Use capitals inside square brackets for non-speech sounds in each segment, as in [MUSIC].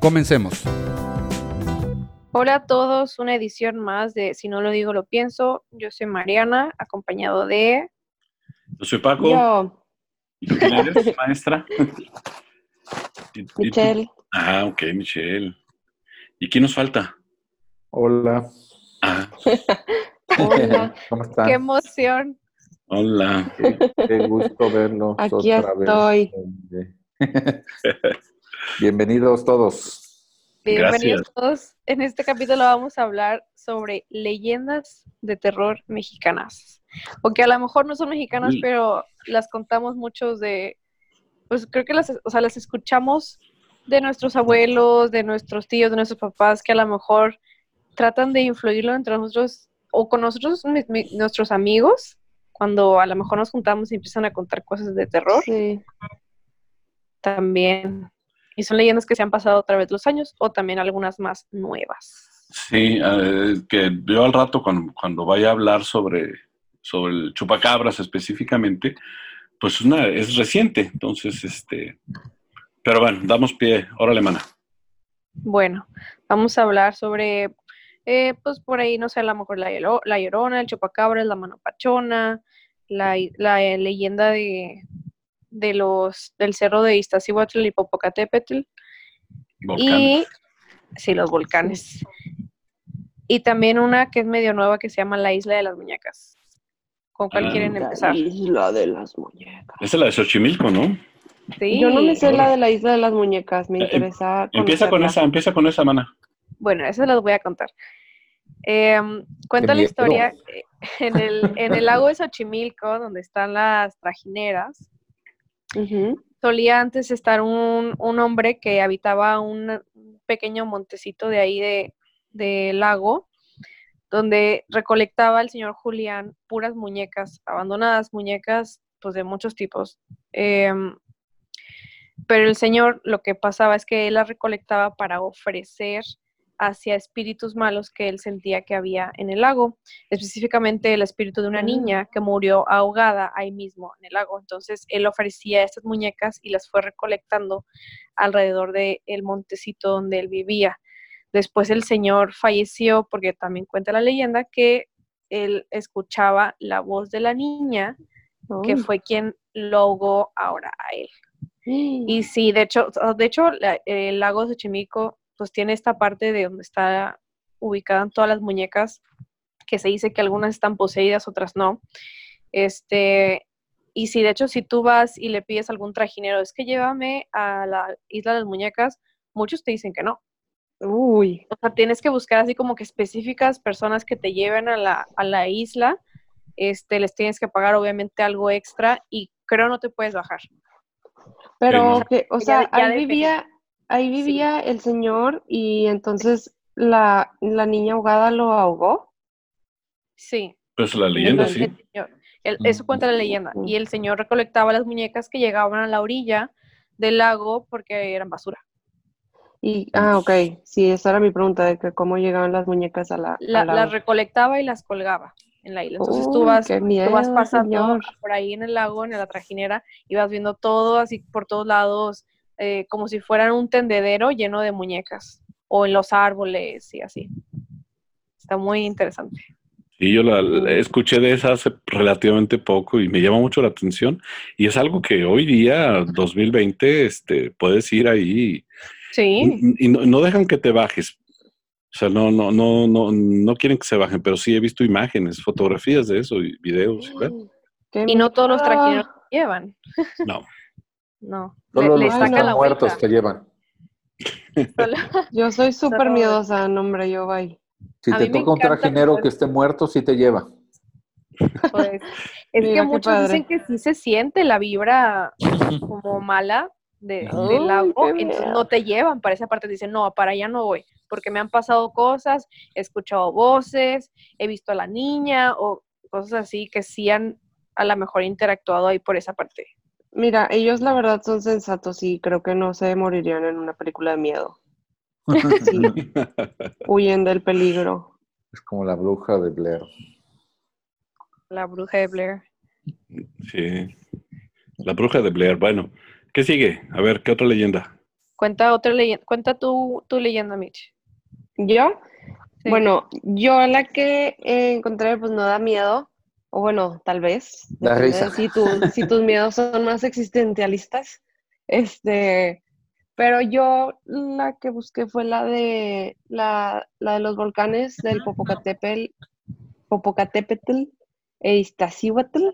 Comencemos. Hola a todos, una edición más de Si no lo digo, lo pienso. Yo soy Mariana, acompañado de... Yo soy Paco. Yo, ¿Y tú quién eres, [LAUGHS] maestra? Michelle. Ah, ok, Michelle. ¿Y quién nos falta? Hola, Ah, [LAUGHS] Hola. ¿cómo están? ¡Qué emoción! hola. Qué, qué gusto verlos Aquí otra estoy. vez. [LAUGHS] Bienvenidos todos. Bienvenidos Gracias. todos. En este capítulo vamos a hablar sobre leyendas de terror mexicanas. O que a lo mejor no son mexicanas, pero las contamos muchos de, pues creo que las, o sea, las escuchamos de nuestros abuelos, de nuestros tíos, de nuestros papás, que a lo mejor tratan de influirlo entre nosotros o con nosotros, mi- mi- nuestros amigos, cuando a lo mejor nos juntamos y empiezan a contar cosas de terror Sí. también. Y son leyendas que se han pasado a través de los años o también algunas más nuevas. Sí, eh, que yo al rato cuando, cuando vaya a hablar sobre, sobre el chupacabras específicamente, pues una, es reciente, entonces, este, pero bueno, damos pie, órale, mana. Bueno, vamos a hablar sobre, eh, pues por ahí, no sé, a lo mejor la, la Llorona, el Chupacabras, la Mano Pachona, la, la, eh, leyenda de, de los, del cerro de Iztaccíhuatl y Popocatépetl, y sí, los volcanes. Y también una que es medio nueva que se llama la Isla de las Muñecas. ¿Con cuál Ah. quieren La empezar? isla de las muñecas. Esa es la de Xochimilco, ¿no? Sí. Yo no me sé la de la isla de las muñecas, me Eh, em- interesa. Empieza con esa, empieza con esa, mana. Bueno, eso las voy a contar. Em, cuenta la historia eh, en el, en el lago de Xochimilco, donde están las trajineras, Solía antes estar un, un hombre que habitaba un pequeño montecito de ahí de, lago, donde recolectaba el señor Julián puras muñecas abandonadas, muñecas pues de muchos tipos. Em, pero el señor lo que pasaba es que él las recolectaba para ofrecer hacia espíritus malos que él sentía que había en el lago, específicamente el espíritu de una niña que murió ahogada ahí mismo en el lago. Entonces él ofrecía estas muñecas y las fue recolectando alrededor del montecito donde él vivía. Después el señor falleció porque también cuenta la leyenda que él escuchaba la voz de la niña que fue quien lo ahogó ahora a él. [GASPS] Y sí, de hecho, de hecho el lago de Xochimilco pues tiene esta parte de donde está ubicadas todas las muñecas, que se dice que algunas están poseídas, otras no. Este, y sí, de hecho, si tú vas y le pides a algún trajinero, es que llévame a la isla de las muñecas, muchos te dicen que no. Uy, O sea, tienes que buscar así como que específicas personas que te lleven a la, a la isla, este, les tienes que pagar obviamente algo extra y creo no te puedes bajar. pero no. que, o sea, ya ahí vivía, ahí Sí. vivía el señor y entonces la, la niña ahogada lo ahogó. Sí. Pues la leyenda, sí. el señor- el- eso cuenta la leyenda. Y el señor recolectaba las muñecas que llegaban a la orilla del lago porque eran basura. Y, ah, ok, sí, esa era mi pregunta, de que cómo llegaban las muñecas a la, las recolectaba y las colgaba en la isla. Entonces tú Uy, vas, tú vas pasando señor. por ahí en el lago, en la trajinera, y vas viendo todo así por todos lados, eh, como si fueran un tendedero lleno de muñecas. O en los árboles y así. Está muy interesante. Sí, yo la, la escuché de esa hace relativamente poco y me llama mucho la atención. Y es algo que hoy día, 2020, este, puedes ir ahí Sí. y, y no, no dejan que te bajes. O sea, no, no, no, no, no quieren que se bajen, pero sí he visto imágenes, fotografías de eso y videos. Qué Y no todos los miedo. trajineros llevan. No. No. Solo le, los que están muertos vuelta. te llevan. Solo- [LAUGHS] Yo soy súper miedosa, no, hombre, yo bye. Si A te toca un trajinero poder- que esté muerto, sí te lleva. Pues, [LAUGHS] es Mira, que muchos padre. dicen que sí se siente la vibra [LAUGHS] como mala, de- Ay, del lago, entonces no te llevan para esa parte, dicen, no, para allá no voy, porque me han pasado cosas, he escuchado voces, he visto a la niña o cosas así que sí han a lo mejor interactuado ahí por esa parte. Mira, ellos la verdad son sensatos y creo que no se morirían en una película de miedo. [LAUGHS] Sí, huyen del peligro. Es como la bruja de Blair. La bruja de Blair. Sí. La bruja de Blair. Bueno, ¿qué sigue? A ver, ¿qué otra leyenda? Cuenta otra leyenda, cuenta tu, tu leyenda, Mitch. ¿Yo? Sí. Bueno, yo la que encontré pues no da miedo, o bueno, tal vez. Da risa. de Si, tu- si tus miedos son más existencialistas. Este, pero yo la que busqué fue la de la, la de los volcanes del Popocatépetl, Popocatépetl e Iztaccíhuatl.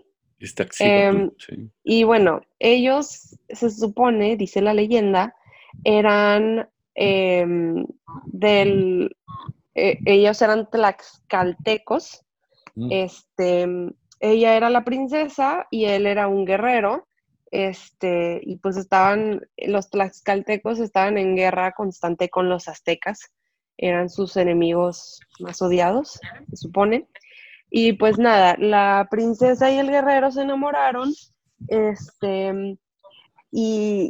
Sí. Y bueno, ellos se supone, dice la leyenda, eran em, del, eh, ellos eran tlaxcaltecos. Este, ella era la princesa y él era un guerrero. Este, y pues estaban, los tlaxcaltecos estaban en guerra constante con los aztecas. Eran sus enemigos más odiados, se supone. Y pues nada, la princesa y el guerrero se enamoraron. Este, y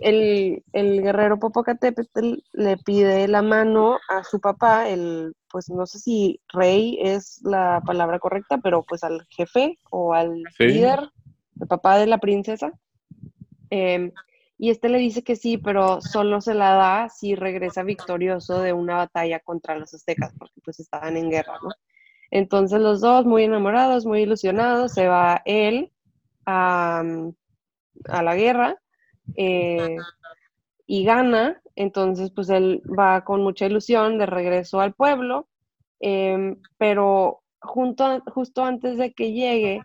el, el guerrero Popocatépetl le pide la mano a su papá, el, pues no sé si rey es la palabra correcta, pero pues al jefe o al Sí. líder, el papá de la princesa. Em, y este le dice que sí, pero solo se la da si regresa victorioso de una batalla contra los aztecas, porque pues estaban en guerra, ¿no? Entonces los dos, muy enamorados, muy ilusionados, se va él a, a la guerra eh, y gana. Entonces, pues él va con mucha ilusión de regreso al pueblo, em, pero junto, justo antes de que llegue,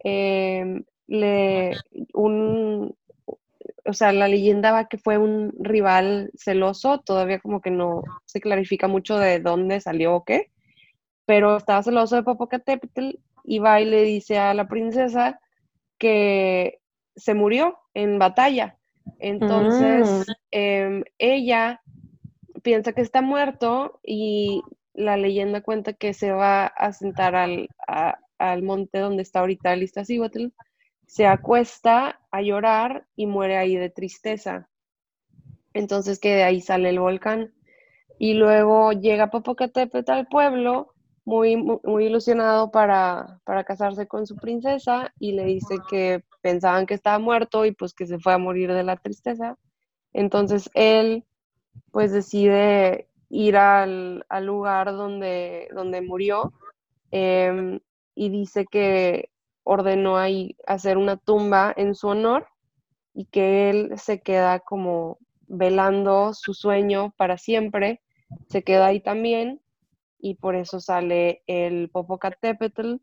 em, le, un, o sea, la leyenda va que fue un rival celoso, todavía como que no se clarifica mucho de dónde salió o qué, pero estaba celoso de Popocatépetl y va y le dice a la princesa que se murió en batalla. Entonces, Mm. em, ella piensa que está muerto y la leyenda cuenta que se va a sentar al, a- al monte donde está ahorita Iztaccíhuatl, se acuesta a llorar y muere ahí de tristeza. Entonces que de ahí sale el volcán. Y luego llega Popocatépetl al pueblo, muy, mu- muy ilusionado para, para casarse con su princesa, y le dice que pensaban que estaba muerto y pues que se fue a morir de la tristeza. Entonces él pues decide ir al, al lugar donde, donde murió em, y dice que ordenó ahí hacer una tumba en su honor y que él se queda como velando su sueño para siempre, se queda ahí también y por eso sale el Popocatépetl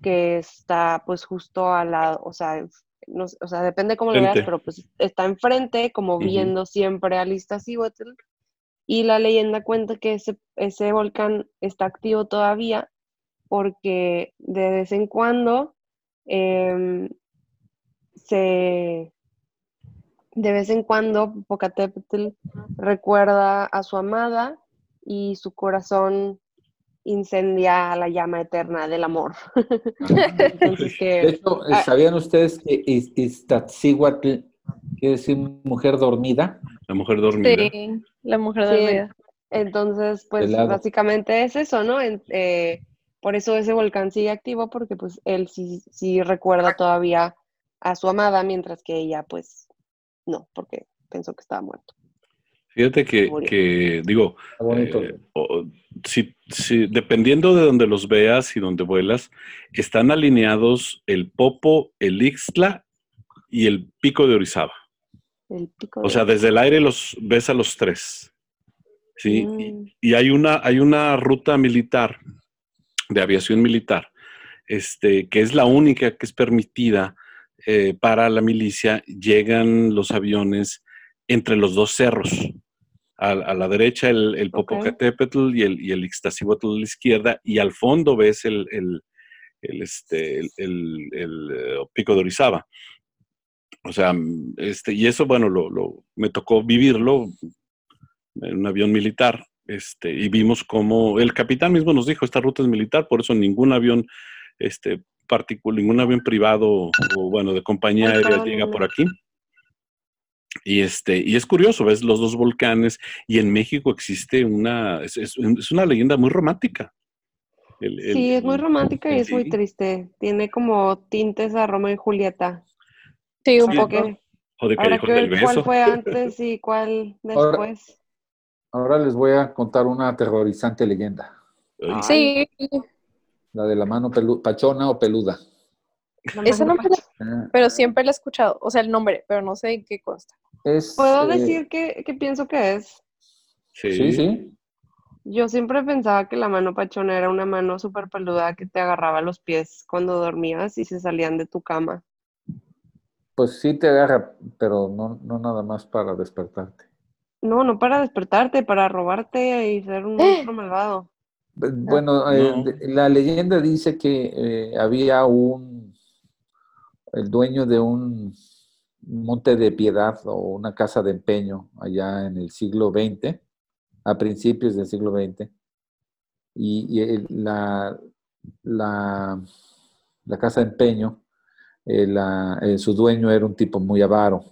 que está pues justo al lado, o sea, no o sea, depende cómo lo veas, Frente. pero pues está enfrente como Ujú. viendo siempre al Iztaccíhuatl y la leyenda cuenta que ese, ese volcán está activo todavía porque de vez en cuando em, se de vez en cuando Popocatépetl recuerda a su amada y su corazón incendia la llama eterna del amor. [LAUGHS] Entonces De que hecho, ah, ¿sabían ustedes que Iz- Iztaccíhuatl quiere decir mujer dormida? La mujer dormida. Sí, la mujer Sí. dormida. entonces pues básicamente es eso, ¿no? En- eh, por eso ese volcán sigue activo porque pues él sí, sí recuerda todavía a su amada mientras que ella pues no, porque pensó que estaba muerto. Fíjate que, digo, eh, o- si, si- dependiendo de donde los veas y donde vuelas, están alineados el Popo, el Ixtla y el Pico de Orizaba. El pico O sea, desde el aire los ves a los tres. ¿sí? Y- Mm. Y, hay, una, hay una ruta militar, de aviación militar, este, que es la única que es permitida eh, para la milicia. Llegan los aviones entre los dos cerros. A, a la derecha el, el. Popocatépetl y el, y el a la izquierda, y al fondo ves el, el, el, este, el, eh, Pico de Orizaba. O sea, este, y eso, bueno, lo, lo, me tocó vivirlo en un avión militar, este, y vimos como el capitán mismo nos dijo, esta ruta es militar, por eso ningún avión, este, particular, ningún avión privado o, bueno, de compañía aérea llega por aquí. Y, este, y es curioso, ves los dos volcanes y en México existe una, es, es- es una leyenda muy romántica. El- el- Sí, es muy romántica y es muy triste. Tiene como tintes a Romeo y Julieta. Sí, un Sí, poco. O de que del cuál fue [LAUGHS] antes y cuál Ahora- después. Ahora les voy a contar una aterrorizante leyenda. Ay, Sí, La de la mano pelu- pachona o peluda. Esa no mano me la- Eh, pero siempre la he escuchado. O sea, el nombre, pero no sé en qué consta. Es, ¿Puedo eh, decir que, que pienso que es? sí, Sí, sí. Yo siempre pensaba que la mano pachona era una mano súper peluda que te agarraba los pies cuando dormías y se salían de tu cama. Pues sí te agarra, pero no, no nada más para despertarte. No, no para despertarte, para robarte y ser un [GASPS] monstruo malvado. Eh, Bueno, eh, No. de- la leyenda dice que eh, había un, el dueño de un monte de piedad o una casa de empeño allá en el siglo XX, a principios del siglo XX, y, la, la casa de empeño, eh, la- eh, su dueño era un tipo muy avaro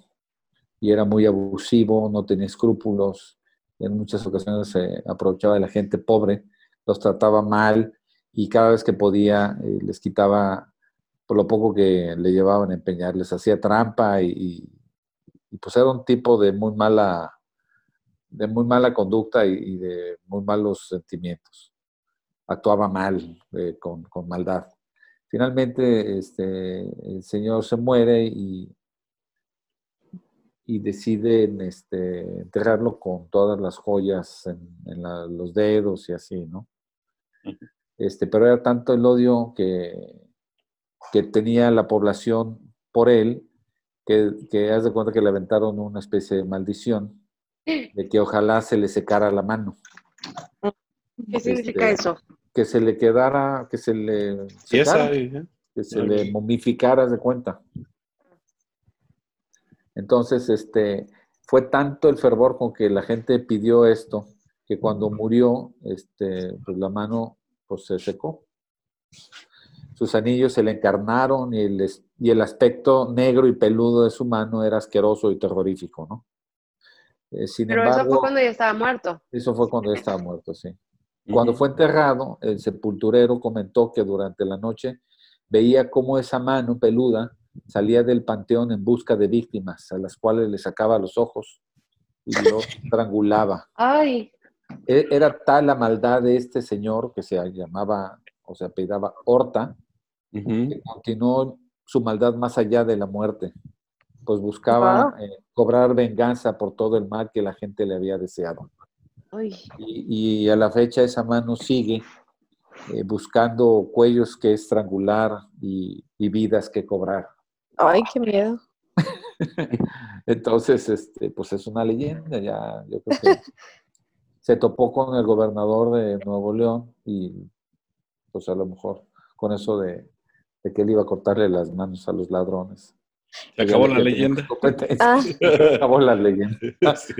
y era muy abusivo, no tenía escrúpulos, en muchas ocasiones se aprovechaba de la gente pobre los trataba mal y cada vez que podía eh, les quitaba por lo poco que le llevaban a empeñar, les hacía trampa y, pues era un tipo de muy mala, de muy mala conducta y, y de muy malos sentimientos. Actuaba mal, eh, con, con maldad. Finalmente, este, el señor se muere y, y deciden este, enterrarlo con todas las joyas en, en la- los dedos y así, ¿no? Este, pero era tanto el odio que, que tenía la población por él, que, que haz de cuenta que le aventaron una especie de maldición de que ojalá se le secara la mano, ¿Qué significa Este, eso? que se le quedara, que se le Sí, esa, secara, eh, que se le momificara, haz de cuenta. Entonces, este, fue tanto el fervor con que la gente pidió esto, que cuando murió, este, pues la mano pues, se secó. Sus anillos se le encarnaron y el, y el aspecto negro y peludo de su mano era asqueroso y terrorífico, ¿no? Eh, sin Pero eso embargo, fue cuando ya estaba muerto. eso fue cuando él estaba muerto, sí. Cuando fue enterrado, el sepulturero comentó que durante la noche veía cómo esa mano peluda salía del panteón en busca de víctimas, a las cuales le sacaba los ojos y los [LAUGHS] estrangulaba. Ay, E- Era tal la maldad de este señor que se llamaba o se apellidaba Horta, Que continuó su maldad más allá de la muerte, pues buscaba eh, cobrar venganza por todo el mal que la gente le había deseado. ay. Y, y a la fecha esa mano sigue eh, buscando cuellos que estrangular y, y vidas que cobrar. Ay, qué miedo. [LAUGHS] Entonces, este, pues es una leyenda, ya yo creo que [LAUGHS] se topó con el gobernador de Nuevo León y pues a lo mejor con eso de, de que él iba a cortarle las manos a los ladrones. Se acabó la leyenda. [LAUGHS] Ah. [LAUGHS] Se acabó la leyenda. Sí.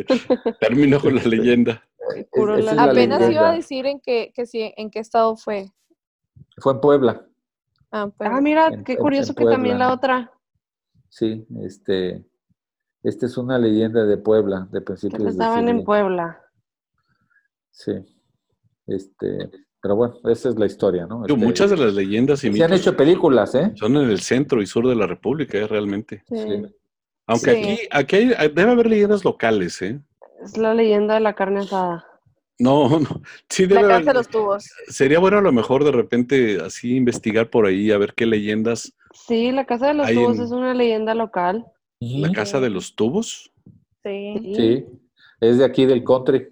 Terminó con la leyenda. Es la Apenas leyenda. iba a decir en qué, que sí, en qué estado fue. Fue en Puebla. Ah, pues. Ah, mira, En- qué en- curioso en que también la otra. Sí, este, esta es una leyenda de Puebla, de Que principios del estaban en siglo. Puebla. Sí. Este, pero bueno, esa es la historia, ¿no? Digo, Este, Muchas de las leyendas y se han hecho películas, ¿eh? son en el centro y sur de la República, eh, realmente. Sí. Sí. Aunque Sí. aquí, aquí hay- debe haber leyendas locales, ¿eh? Es la leyenda de la carne asada. No, [LAUGHS] no. Sí La debe casa haber- de los tubos. Sería bueno a lo mejor de repente así investigar por ahí a ver qué leyendas. Sí, la casa de los tubos en- es una leyenda local. La casa de los tubos. Sí. Sí, es de aquí del country.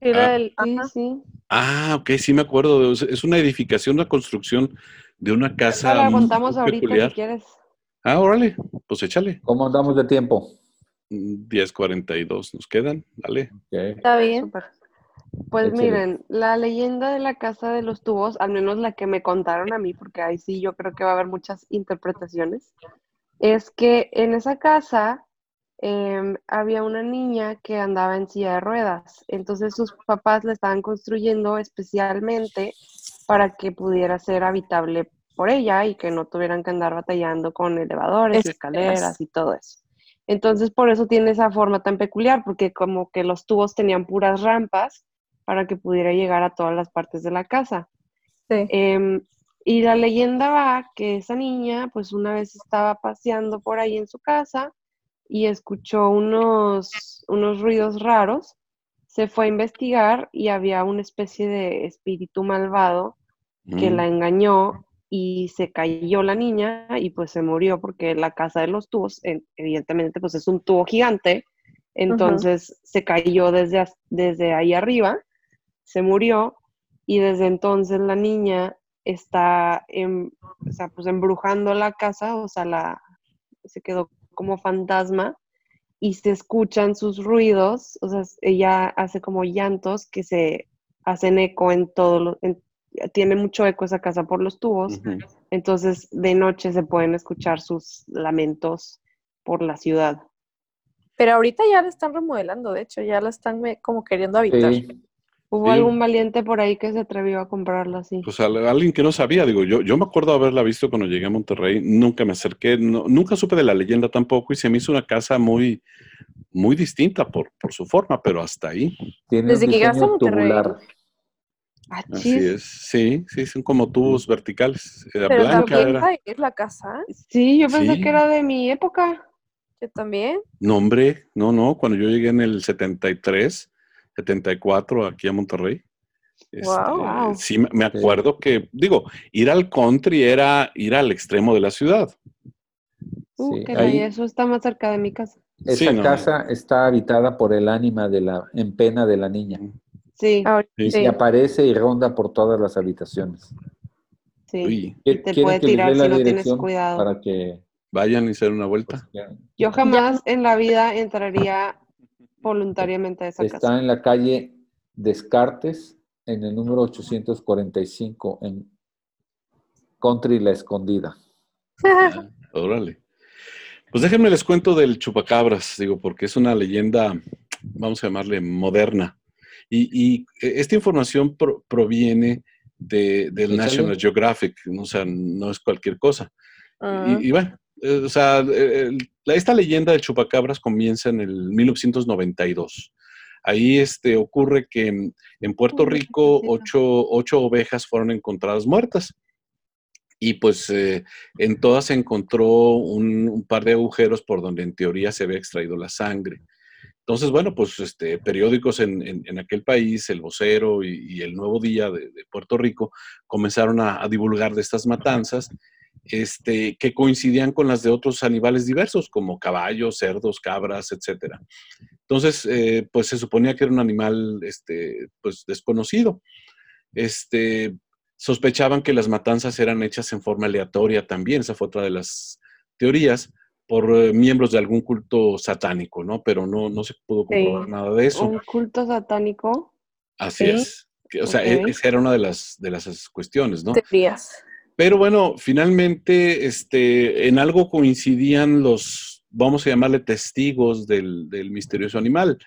Era Ah. el- Sí, ajá. sí. Ah, ok, sí me acuerdo. Es- Es una edificación, una construcción de una casa Esa la contamos ahorita peculiar. si quieres. Ah, órale, pues échale. ¿Cómo andamos de tiempo? Mm, 10.42 nos quedan, dale. Está bien. Súper. Pues Excelente. miren, la leyenda de la casa de los tubos, al menos la que me contaron a mí, porque ahí sí yo creo que va a haber muchas interpretaciones, es que en esa casa em, había una niña que andaba en silla de ruedas. Entonces sus papás la estaban construyendo especialmente para que pudiera ser habitable por ella y que no tuvieran que andar batallando con elevadores, escaleras y todo eso. Entonces por eso tiene esa forma tan peculiar, porque como que los tubos tenían puras rampas para que pudiera llegar a todas las partes de la casa. Sí. Em, y la leyenda va que esa niña, pues una vez estaba paseando por ahí en su casa y escuchó unos, unos ruidos raros, se fue a investigar y había una especie de espíritu malvado que Mm. la engañó y se cayó la niña y pues se murió porque la casa de los tubos, en- evidentemente pues es un tubo gigante, entonces se cayó desde, desde ahí arriba, se murió y desde entonces la niña está o sea, pues embrujando la casa, o sea, la, se quedó como fantasma y se escuchan sus ruidos, o sea, ella hace como llantos que se hacen eco en todo, lo- en- tiene mucho eco esa casa por los tubos, entonces de noche se pueden escuchar sus lamentos por la ciudad. Pero ahorita ya la están remodelando, de hecho, ya la están como queriendo habitar. Sí, ¿Hubo Sí. algún valiente por ahí que se atrevió a comprarlo así? Pues al- alguien que no sabía, digo, yo, yo me acuerdo haberla visto cuando llegué a Monterrey, nunca me acerqué, no- nunca supe de la leyenda tampoco y se me hizo una casa muy, muy distinta por, por su forma, pero hasta ahí. tiene Desde que llegaste a Monterrey. tubular. Ah, Así es, sí, sí, son como tubos verticales. Era Pero blanca, también era. es la casa, Sí, yo pensé Sí. que era de mi época. yo también. No, hombre, no, no, cuando yo llegué en el 73, 74 aquí a Monterrey. este, Wow. Sí, me- acuerdo que, digo, ir al country era ir al extremo de la ciudad. Uh, Sí, que ahí- eso está más cerca de mi casa. Esa Sí, no. casa está habitada por el ánima de la, en pena de la niña. Sí. Y aparece y ronda por todas las habitaciones. sí. Uy, Y te ¿Quieren puede tirar si la no tienes dirección cuidado. Para que vayan y hacer una pues, vuelta. vean? Yo jamás en la vida entraría voluntariamente a esa Está casa. en la calle Descartes, en el número 845, en Country La Escondida. Ah, órale. Pues déjenme les cuento del chupacabras, digo, porque es una leyenda, vamos a llamarle moderna. Y, y esta información pro- proviene de, del. National Geographic, ¿no? o sea, no es cualquier cosa. Y, y bueno, o sea, eh, el- la- esta leyenda del chupacabras comienza en el 1992. Ahí este, ocurre que en, en Puerto Rico ocho, ocho ovejas fueron encontradas muertas. Y pues eh, en todas se encontró un, un par de agujeros por donde en teoría se había extraído la sangre. Entonces, bueno, pues este, periódicos en, en- en aquel país, El Vocero y, y El Nuevo Día de, de Puerto Rico, comenzaron a, a divulgar de estas matanzas este, que coincidían con las de otros animales diversos, como caballos, cerdos, cabras, etc. Entonces, eh, pues se suponía que era un animal este, pues, desconocido. Este, sospechaban que las matanzas eran hechas en forma aleatoria también, esa fue otra de las teorías, por eh, miembros de algún culto satánico, ¿no? Pero no, no se pudo comprobar Sí. nada de eso. Un culto satánico. Así Sí. es. O sea, e- esa era una de las, de las cuestiones, ¿no? teorías. Pero bueno, finalmente, este, en algo coincidían los, vamos a llamarle testigos del, del misterioso animal.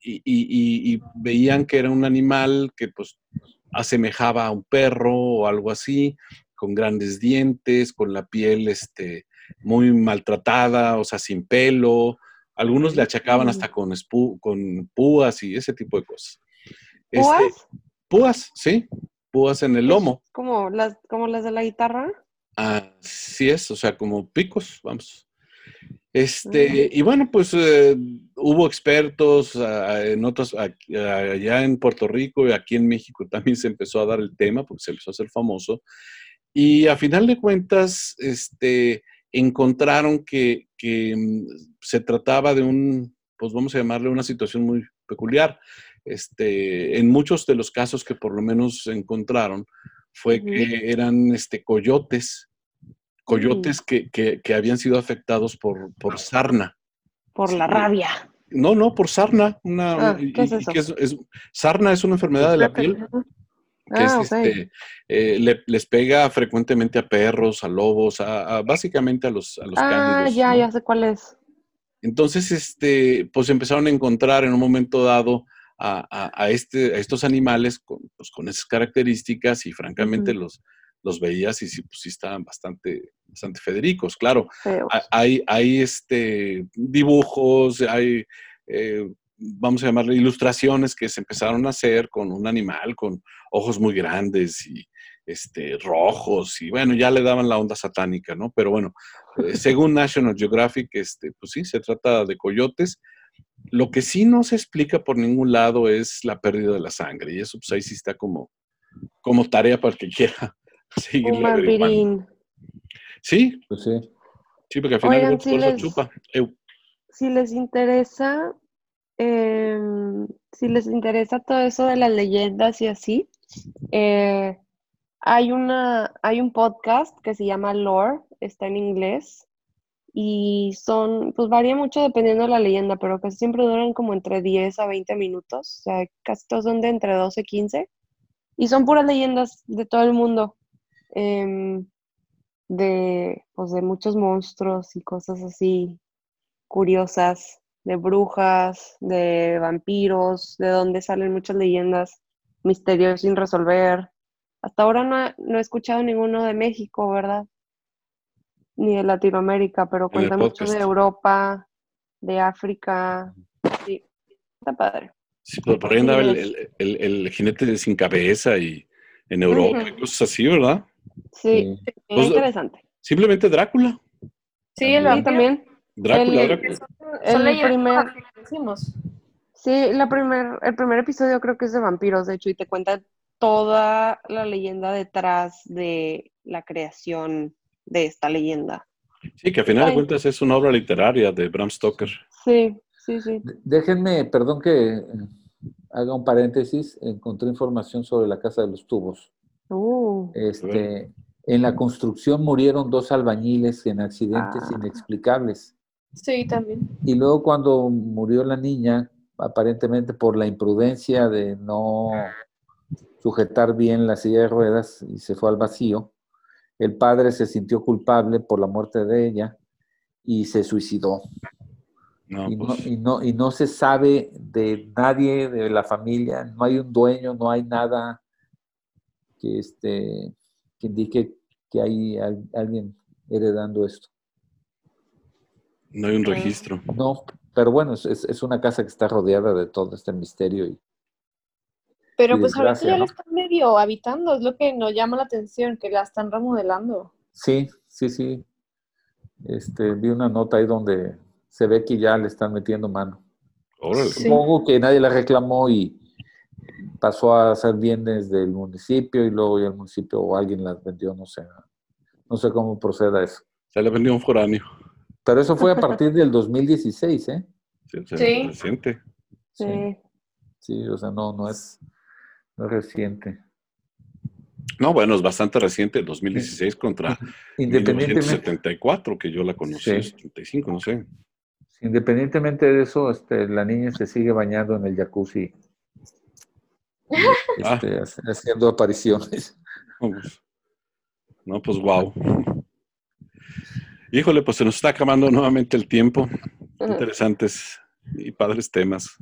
Y, y- y- y veían que era un animal que pues asemejaba a un perro o algo así, con grandes dientes, con la piel este, muy maltratada, o sea, sin pelo. Algunos le achacaban hasta con, con púas y ese tipo de cosas. Este, ¿Púas? púas, sí, púas en el lomo. Como las, como las de la guitarra. Así es, o sea, como picos, vamos. Este, y bueno, pues eh, hubo expertos ah, en otros, aquí- allá en Puerto Rico y aquí en México también se empezó a dar el tema porque se empezó a hacer famoso. Y a final de cuentas, este, encontraron que, que, mm, se trataba de un, pues vamos a llamarle una situación muy peculiar. Este, en muchos de los casos que por lo menos encontraron, fue que eran este, coyotes, coyotes que, que- que habían sido afectados por, por sarna. Por la Sí. rabia. No, no, por sarna. Una, Ah, ¿qué es eso? que es- es- sarna es una enfermedad de la piel. Ah, es ok. este, eh, le- les pega frecuentemente a perros, a lobos, a, a- básicamente a los, a los Ah, cánidos. ya, ¿no? ya sé cuál es. Entonces, este, pues empezaron a encontrar en un momento dado a, a- a este, a estos animales con, pues, con esas características y francamente los, los veías y sí, pues, sí estaban bastante, bastante federicos. Claro, hay, hay este, dibujos, hay, eh, vamos a llamarle ilustraciones que se empezaron a hacer con un animal con ojos muy grandes y este, rojos y bueno, ya le daban la onda satánica, ¿no? Pero bueno, eh, según National Geographic, este, pues sí, se trata de coyotes. Lo que sí no se explica por ningún lado es la pérdida de la sangre y eso pues ahí sí está como, como tarea para el que quiera [LAUGHS] Un seguirle averiguando. vampirín. Sí, Pues sí. sí, porque al final Oigan, por eso les- chupa. Si les interesa, em, si les interesa todo eso de las leyendas y así, eh, hay una, hay un podcast que se llama Lore, está en inglés, y son, pues varía mucho dependiendo de la leyenda, pero casi siempre duran como entre 10 a 20 minutos, o sea, casi todos son de entre 12 y 15, y son puras leyendas de todo el mundo, em, de, pues de muchos monstruos y cosas así curiosas, de brujas, de vampiros, de donde salen muchas leyendas, misterios sin resolver. Hasta ahora no, no he escuchado ninguno de México, ¿verdad? Ni de Latinoamérica, pero cuentan mucho de Europa, de África. Sí, está padre. Sí, pero por ahí andaba el, el- el- el jinete de sin cabeza y en Europa y Ujú. cosas así, ¿verdad? Sí, sí. Pues, interesante. Simplemente Drácula. Sí, el También. Sí, vampiro. también. Drácula, El- Drácula. Son El leyendas primer, que conocimos. sí, la primer, el primer episodio creo que es de vampiros, de hecho, y te cuenta toda la leyenda detrás de la creación de esta leyenda. Sí, que a final de cuentas es una obra literaria de Bram Stoker. Sí, sí, sí. Déjenme, perdón que eh, haga un paréntesis, encontré información sobre la Casa de los Tubos. Uh, Este, en la construcción murieron dos albañiles en accidentes Ah. inexplicables. Sí, también. Y luego cuando murió la niña, aparentemente por la imprudencia de no sujetar bien la silla de ruedas y se fue al vacío, el padre se sintió culpable por la muerte de ella y se suicidó. No, y, no, pues, y, no, y no se sabe de nadie de la familia, no hay un dueño, no hay nada que, este, que indique que hay al- alguien heredando esto. no hay un registro. No, pero bueno, es, es- es una casa que está rodeada de todo este misterio. Y, Pero pues ahorita ya ¿no? la están medio habitando, es lo que nos llama la atención, que la están remodelando. sí, sí, sí. Este, vi una nota ahí donde se ve que ya le están metiendo mano. Órale. Sí. Supongo que nadie la reclamó y pasó a ser bienes del municipio y luego ya el municipio o alguien las vendió, no sé. No sé cómo proceda eso. Se le vendió un foráneo. Pero eso fue a partir del 2016, ¿eh? Sí, reciente. Sí, sí. sí, o sea, no, no es, no reciente. No, bueno, es bastante reciente, 2016 contra [LAUGHS] Independientemente, 1974, que yo la conocí, Sí. 75, no sé. independientemente de eso, este, la niña se sigue bañando en el jacuzzi. [LAUGHS] Ah. este, haciendo apariciones. [LAUGHS] No, pues, no, pues wow. Híjole, pues se nos está acabando nuevamente el tiempo. Interesantes y padres temas.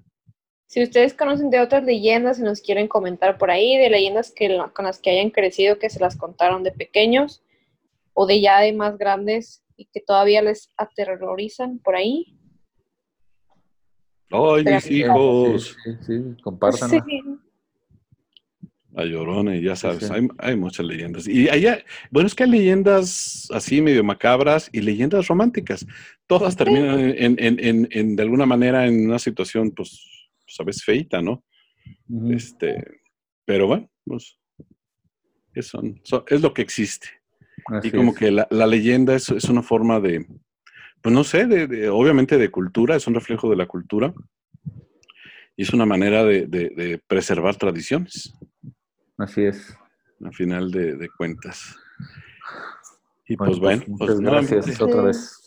Si ustedes conocen de otras leyendas y nos quieren comentar por ahí, de leyendas que, con las que hayan crecido, que se las contaron de pequeños o de ya de más grandes y que todavía les aterrorizan por ahí. ¡Ay, mis hijos! Sí, sí, sí, compártanla. Sí. La llorona, y ya sabes, sí. hay, hay muchas leyendas. Y allá, bueno, es que hay leyendas así medio macabras y leyendas románticas. Todas terminan en, en- en- en, de alguna manera en una situación, pues, sabes, feita, ¿no? Este, pero bueno, pues, es, son- son- es lo que existe. Así Y como es. que la, la leyenda es, es una forma de, pues no sé, de, de- obviamente de cultura, es un reflejo de la cultura. Y es una manera de, de- de preservar tradiciones, Así es. al final de, cuentas. Y Bueno, pues bueno, pues, pues, gracias otra vez.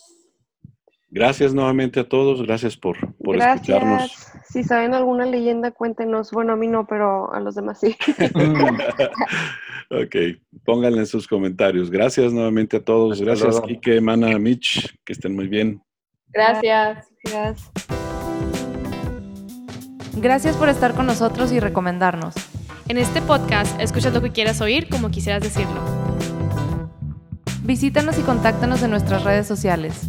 Gracias nuevamente a todos, gracias por, por escucharnos. Si saben alguna leyenda, cuéntenos. Bueno, a mí no, pero a los demás sí. [LAUGHS] ok, pónganle en sus comentarios. Gracias nuevamente a todos. Hasta Gracias, luego. Kike, Mana, Mitch. Que estén muy bien. Gracias. Gracias. Gracias por estar con nosotros y recomendarnos. En este podcast escuchas lo que quieras oír como quisieras decirlo. Visítanos y contáctanos en nuestras redes sociales.